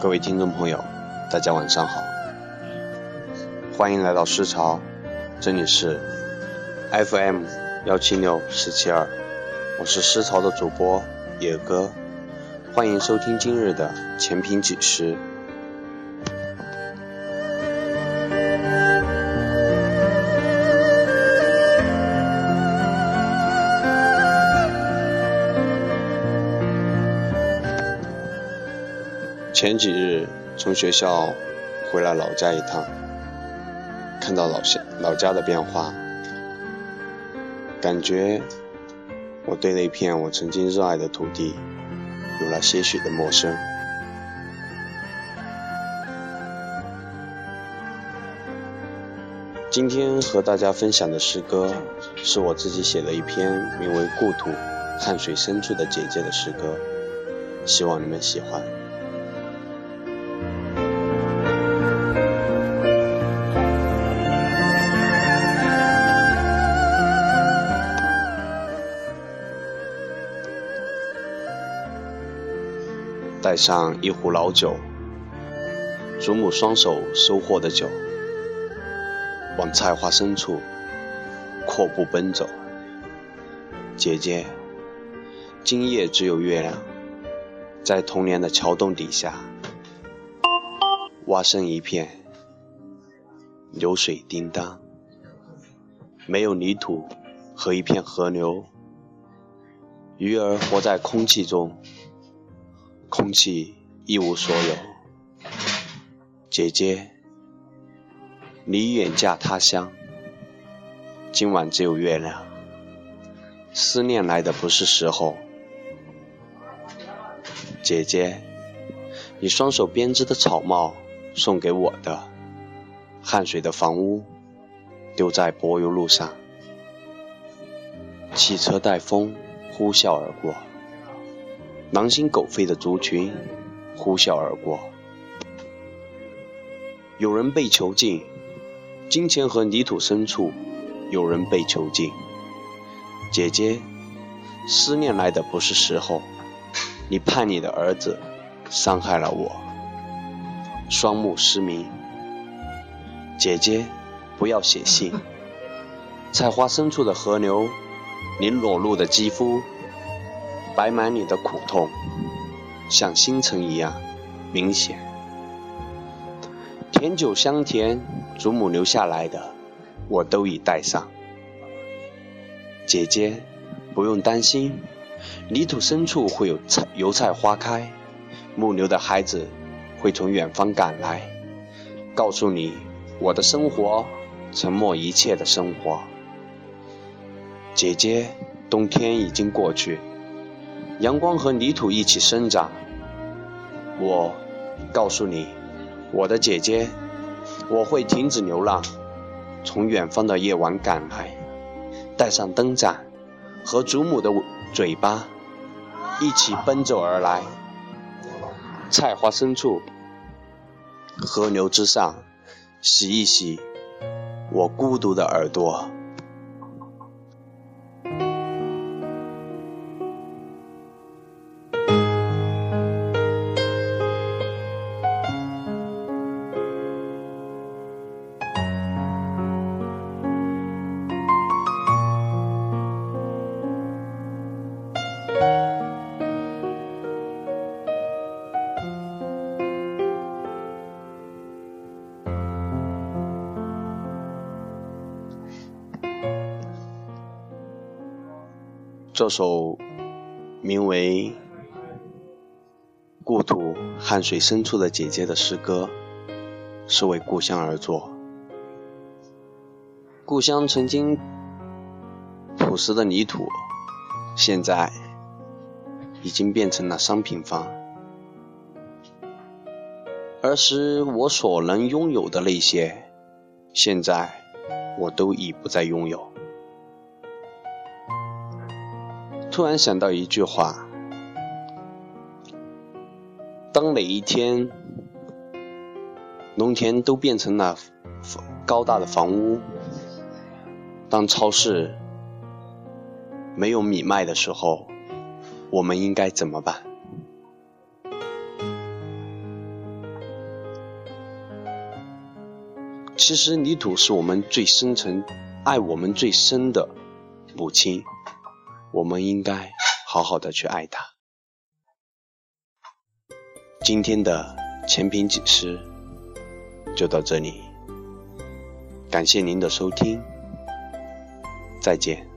各位听众朋友，大家晚上好，欢迎来到诗潮，这里是 FM 幺七六四七二，我是诗潮的主播野哥，欢迎收听今日的前评几时。前几日从学校回来老家一趟，看到老乡老家的变化，感觉我对那片我曾经热爱的土地有了些许的陌生。今天和大家分享的诗歌是我自己写的一篇名为《故土汗水深处的姐姐》的诗歌，希望你们喜欢。带上一壶老酒，祖母双手收获的酒，往菜花深处阔步奔走。姐姐，今夜只有月亮，在童年的桥洞底下，蛙声一片，流水叮当，没有泥土和一片河流，鱼儿活在空气中。空气一无所有，姐姐，你远嫁他乡，今晚只有月亮。思念来的不是时候，姐姐，你双手编织的草帽送给我的，汗水的房屋丢在柏油路上，汽车带风呼啸而过。狼心狗肺的族群呼啸而过，有人被囚禁，金钱和泥土深处，有人被囚禁。姐姐，思念来的不是时候，你叛逆的儿子伤害了我，双目失明。姐姐，不要写信。菜花深处的河流，你裸露的肌肤。摆满你的苦痛，像星辰一样明显。甜酒香甜，祖母留下来的，我都已带上。姐姐，不用担心，泥土深处会有菜油菜花开，牧牛的孩子会从远方赶来，告诉你我的生活，沉默一切的生活。姐姐，冬天已经过去。阳光和泥土一起生长。我告诉你，我的姐姐，我会停止流浪，从远方的夜晚赶来，带上灯盏和祖母的嘴巴，一起奔走而来。菜花深处，河流之上，洗一洗我孤独的耳朵。这首名为《故土汗水深处的姐姐》的诗歌，是为故乡而作。故乡曾经朴实的泥土，现在已经变成了商品房。儿时我所能拥有的那些，现在我都已不再拥有。突然想到一句话。当每一天农田都变成了高大的房屋当超市没有米卖的时候我们应该怎么办？其实泥土是我们最深沉爱我们最深的母亲。我们应该好好的去爱她。今天的前评几诗就到这里，感谢您的收听，再见。